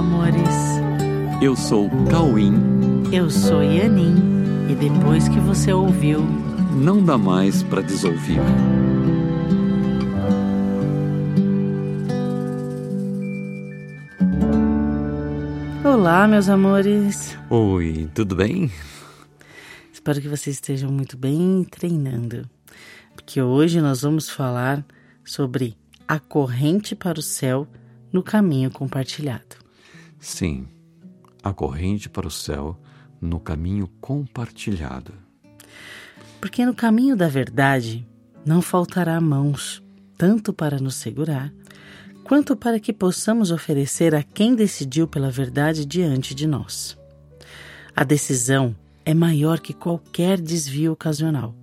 amores. Eu sou Cauim. Eu sou Yanin. E depois que você ouviu, não dá mais para desouvir. Olá, meus amores. Oi, tudo bem? Espero que vocês estejam muito bem treinando, porque hoje nós vamos falar sobre a corrente para o céu no caminho compartilhado. Sim, a corrente para o céu no caminho compartilhado. Porque no caminho da verdade não faltará mãos, tanto para nos segurar, quanto para que possamos oferecer a quem decidiu pela verdade diante de nós. A decisão é maior que qualquer desvio ocasional,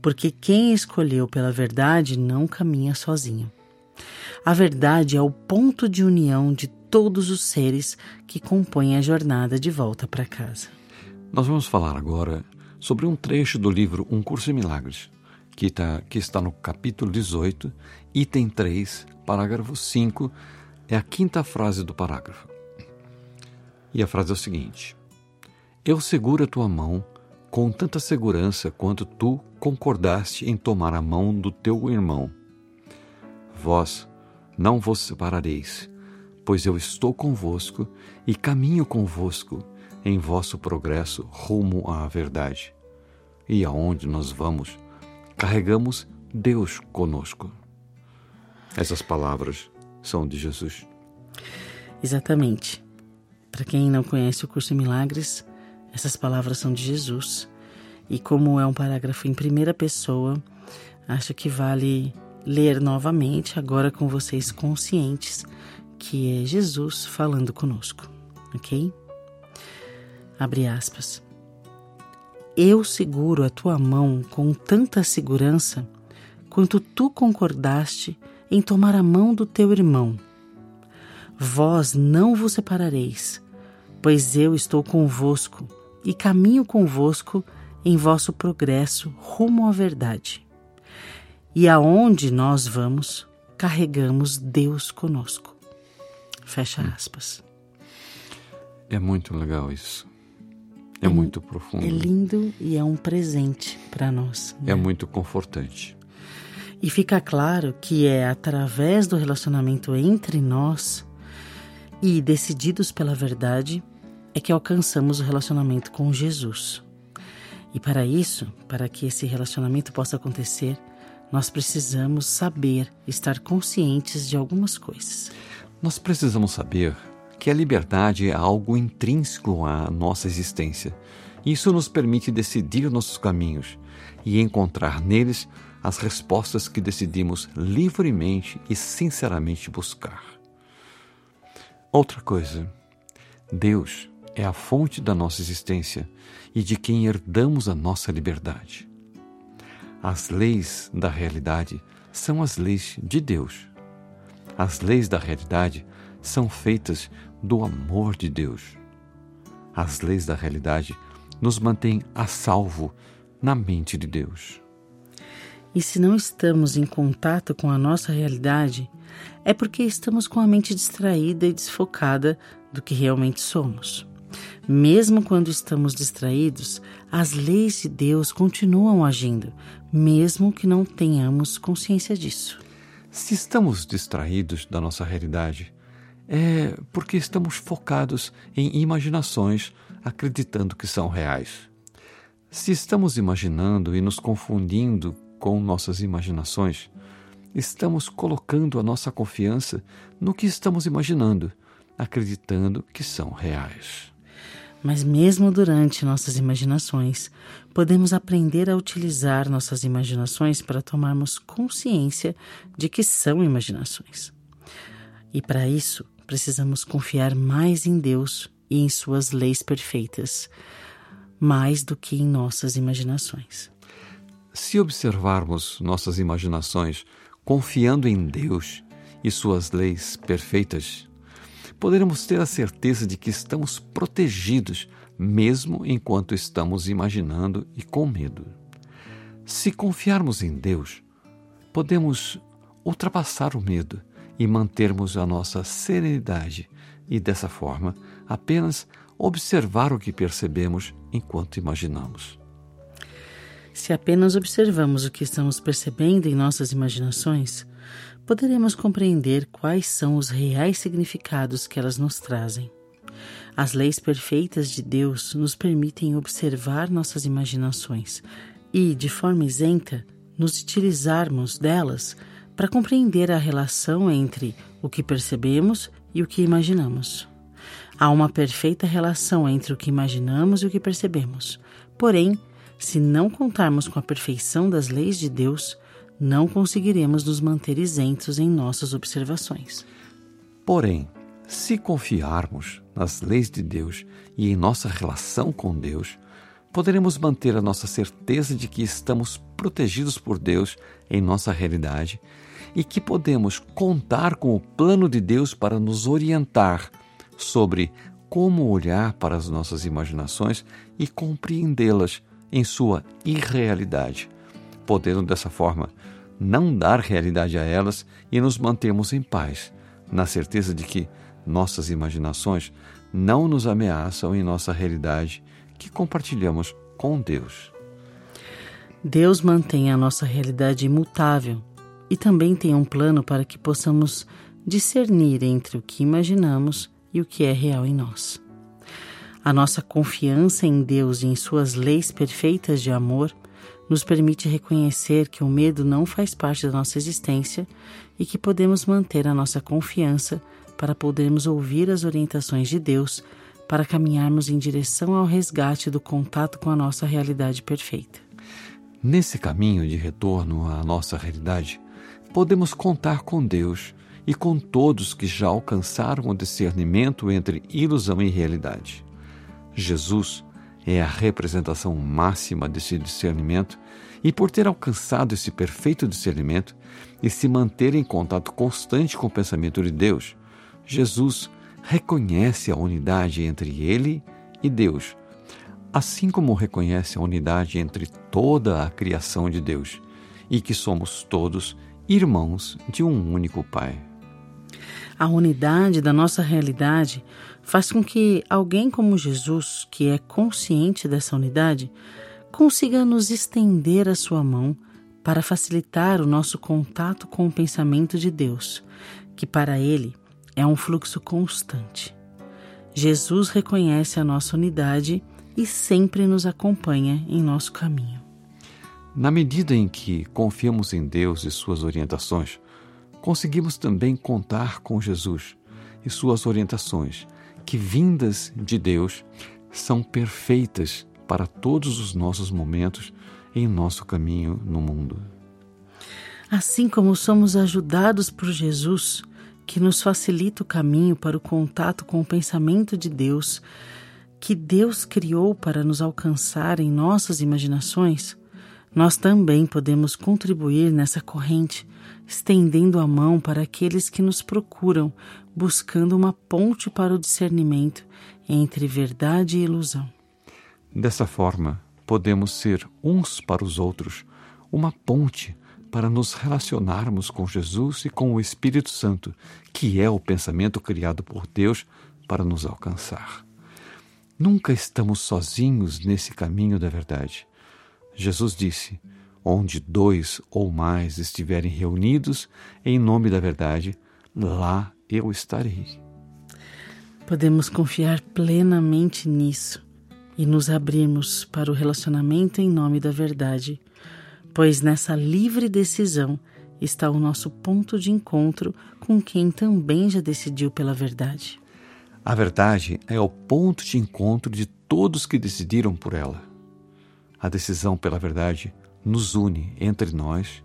porque quem escolheu pela verdade não caminha sozinho. A verdade é o ponto de união de todos os seres que compõem a jornada de volta para casa. Nós vamos falar agora sobre um trecho do livro Um Curso em Milagres, que, tá, que está no capítulo 18, item 3, parágrafo 5, é a quinta frase do parágrafo. E a frase é o seguinte: Eu seguro a tua mão com tanta segurança quanto tu concordaste em tomar a mão do teu irmão. Vós não vos separareis, pois eu estou convosco e caminho convosco em vosso progresso rumo à verdade. E aonde nós vamos, carregamos Deus conosco. Essas palavras são de Jesus. Exatamente. Para quem não conhece o curso em Milagres, essas palavras são de Jesus. E como é um parágrafo em primeira pessoa, acho que vale ler novamente, agora com vocês conscientes, que é Jesus falando conosco, ok? Abre aspas. Eu seguro a tua mão com tanta segurança quanto tu concordaste em tomar a mão do teu irmão. Vós não vos separareis, pois eu estou convosco e caminho convosco em vosso progresso rumo à verdade. E aonde nós vamos, carregamos Deus conosco. Fecha aspas. É muito legal isso. É, é muito profundo. É lindo e é um presente para nós. Né? É muito confortante. E fica claro que é através do relacionamento entre nós e decididos pela verdade é que alcançamos o relacionamento com Jesus. E para isso, para que esse relacionamento possa acontecer, nós precisamos saber estar conscientes de algumas coisas. Nós precisamos saber que a liberdade é algo intrínseco à nossa existência. Isso nos permite decidir nossos caminhos e encontrar neles as respostas que decidimos livremente e sinceramente buscar. Outra coisa, Deus é a fonte da nossa existência e de quem herdamos a nossa liberdade. As leis da realidade são as leis de Deus. As leis da realidade são feitas do amor de Deus. As leis da realidade nos mantêm a salvo na mente de Deus. E se não estamos em contato com a nossa realidade, é porque estamos com a mente distraída e desfocada do que realmente somos. Mesmo quando estamos distraídos, as leis de Deus continuam agindo, mesmo que não tenhamos consciência disso. Se estamos distraídos da nossa realidade, é porque estamos focados em imaginações acreditando que são reais. Se estamos imaginando e nos confundindo com nossas imaginações, estamos colocando a nossa confiança no que estamos imaginando, acreditando que são reais. Mas, mesmo durante nossas imaginações, podemos aprender a utilizar nossas imaginações para tomarmos consciência de que são imaginações. E para isso, precisamos confiar mais em Deus e em Suas leis perfeitas, mais do que em nossas imaginações. Se observarmos nossas imaginações confiando em Deus e Suas leis perfeitas, poderemos ter a certeza de que estamos protegidos, mesmo enquanto estamos imaginando e com medo. Se confiarmos em Deus, podemos ultrapassar o medo e mantermos a nossa serenidade e, dessa forma, apenas observar o que percebemos enquanto imaginamos. Se apenas observamos o que estamos percebendo em nossas imaginações, poderemos compreender quais são os reais significados que elas nos trazem. As leis perfeitas de Deus nos permitem observar nossas imaginações e, de forma isenta, nos utilizarmos delas para compreender a relação entre o que percebemos e o que imaginamos. Há uma perfeita relação entre o que imaginamos e o que percebemos. Porém, se não contarmos com a perfeição das leis de Deus, não conseguiremos nos manter isentos em nossas observações. Porém, se confiarmos nas leis de Deus e em nossa relação com Deus, poderemos manter a nossa certeza de que estamos protegidos por Deus em nossa realidade e que podemos contar com o plano de Deus para nos orientar sobre como olhar para as nossas imaginações e compreendê-las em sua irrealidade, podendo dessa forma não dar realidade a elas e nos mantermos em paz, na certeza de que nossas imaginações não nos ameaçam em nossa realidade que compartilhamos com Deus. Deus mantém a nossa realidade imutável e também tem um plano para que possamos discernir entre o que imaginamos e o que é real em nós. A nossa confiança em Deus e em Suas leis perfeitas de amor nos permite reconhecer que o medo não faz parte da nossa existência e que podemos manter a nossa confiança para podermos ouvir as orientações de Deus para caminharmos em direção ao resgate do contato com a nossa realidade perfeita. Nesse caminho de retorno à nossa realidade, podemos contar com Deus e com todos que já alcançaram o discernimento entre ilusão e realidade. Jesus é a representação máxima desse discernimento e, por ter alcançado esse perfeito discernimento e se manter em contato constante com o pensamento de Deus, Jesus reconhece a unidade entre ele e Deus, assim como reconhece a unidade entre toda a criação de Deus e que somos todos irmãos de um único Pai. A unidade da nossa realidade faz com que alguém como Jesus, que é consciente dessa unidade, consiga nos estender a sua mão para facilitar o nosso contato com o pensamento de Deus, que para ele é um fluxo constante. Jesus reconhece a nossa unidade e sempre nos acompanha em nosso caminho. Na medida em que confiamos em Deus e suas orientações, conseguimos também contar com Jesus e suas orientações, que, vindas de Deus, são perfeitas para todos os nossos momentos em nosso caminho no mundo. Assim como somos ajudados por Jesus, que nos facilita o caminho para o contato com o pensamento de Deus, que Deus criou para nos alcançar em nossas imaginações, nós também podemos contribuir nessa corrente estendendo a mão para aqueles que nos procuram, buscando uma ponte para o discernimento entre verdade e ilusão. Dessa forma, podemos ser uns para os outros uma ponte para nos relacionarmos com Jesus e com o Espírito Santo, que é o pensamento criado por Deus para nos alcançar. Nunca estamos sozinhos nesse caminho da verdade. Jesus disse: Onde dois ou mais estiverem reunidos em nome da verdade, lá eu estarei. Podemos confiar plenamente nisso e nos abrirmos para o relacionamento em nome da verdade, pois nessa livre decisão está o nosso ponto de encontro com quem também já decidiu pela verdade. A verdade é o ponto de encontro de todos que decidiram por ela. A decisão pela verdade nos une entre nós,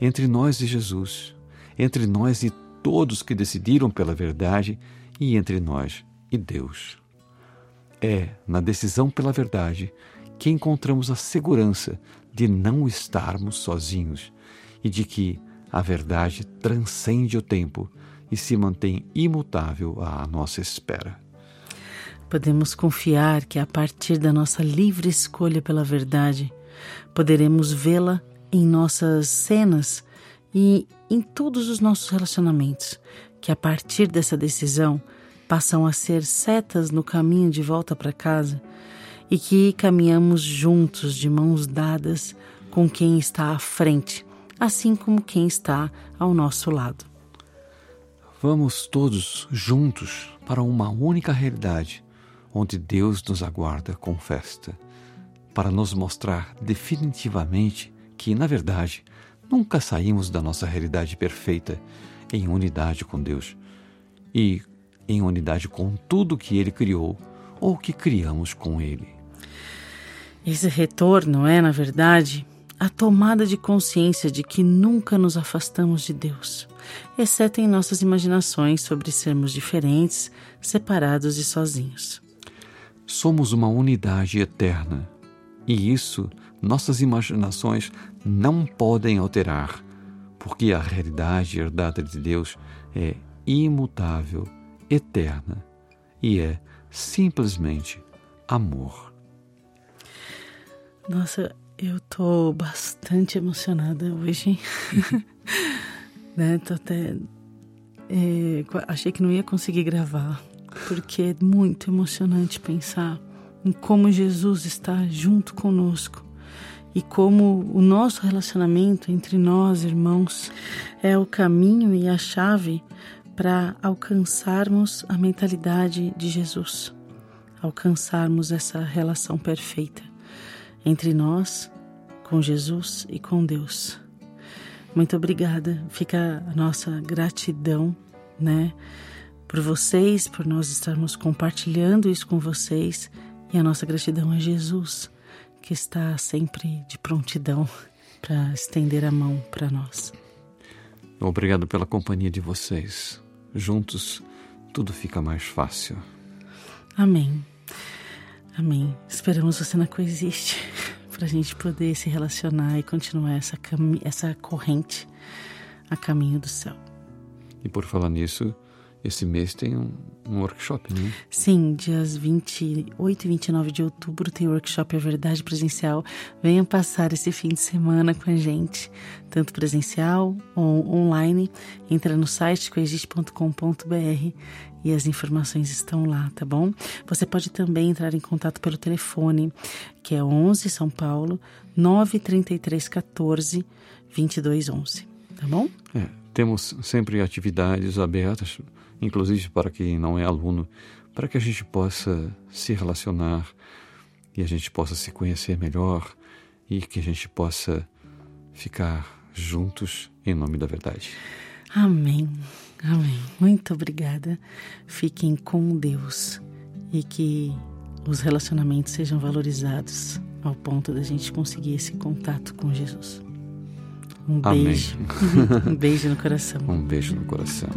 entre nós e Jesus, entre nós e todos que decidiram pela verdade e entre nós e Deus. É na decisão pela verdade que encontramos a segurança de não estarmos sozinhos e de que a verdade transcende o tempo e se mantém imutável à nossa espera. Podemos confiar que a partir da nossa livre escolha pela verdade, Poderemos vê-la em nossas cenas e em todos os nossos relacionamentos, que a partir dessa decisão passam a ser setas no caminho de volta para casa e que caminhamos juntos, de mãos dadas, com quem está à frente, assim como quem está ao nosso lado. Vamos todos juntos para uma única realidade, onde Deus nos aguarda com festa, para nos mostrar definitivamente que, na verdade, nunca saímos da nossa realidade perfeita em unidade com Deus e em unidade com tudo que Ele criou ou que criamos com Ele. Esse retorno é, na verdade, a tomada de consciência de que nunca nos afastamos de Deus, exceto em nossas imaginações sobre sermos diferentes, separados e sozinhos. Somos uma unidade eterna e isso nossas imaginações não podem alterar, porque a realidade herdada de Deus é imutável, eterna e é simplesmente amor. Nossa, eu tô bastante emocionada hoje. né? Tô até. É, achei que não ia conseguir gravar, porque é muito emocionante pensar em como Jesus está junto conosco e como o nosso relacionamento entre nós, irmãos, é o caminho e a chave para alcançarmos a mentalidade de Jesus, alcançarmos essa relação perfeita entre nós, com Jesus e com Deus. Muito obrigada. Fica a nossa gratidão, né, por vocês, por nós estarmos compartilhando isso com vocês e a nossa gratidão a Jesus que está sempre de prontidão para estender a mão para nós. Obrigado pela companhia de vocês. Juntos tudo fica mais fácil. Amém. Amém. Esperamos você na Coexiste para a gente poder se relacionar e continuar essa, essa corrente a caminho do céu. E por falar nisso, esse mês tem um, um workshop, né? Sim, dias 28 e 29 de outubro tem workshop A Verdade Presencial. Venham passar esse fim de semana com a gente, tanto presencial ou online. Entra no site coexiste.com.br e as informações estão lá, tá bom? Você pode também entrar em contato pelo telefone, que é 11 São Paulo 933 14 2211, tá bom? É, temos sempre atividades abertas inclusive para quem não é aluno, para que a gente possa se relacionar e a gente possa se conhecer melhor e que a gente possa ficar juntos em nome da verdade. Amém. Amém. Muito obrigada. Fiquem com Deus e que os relacionamentos sejam valorizados ao ponto da gente conseguir esse contato com Jesus. Um beijo. um beijo no coração. Um beijo no coração.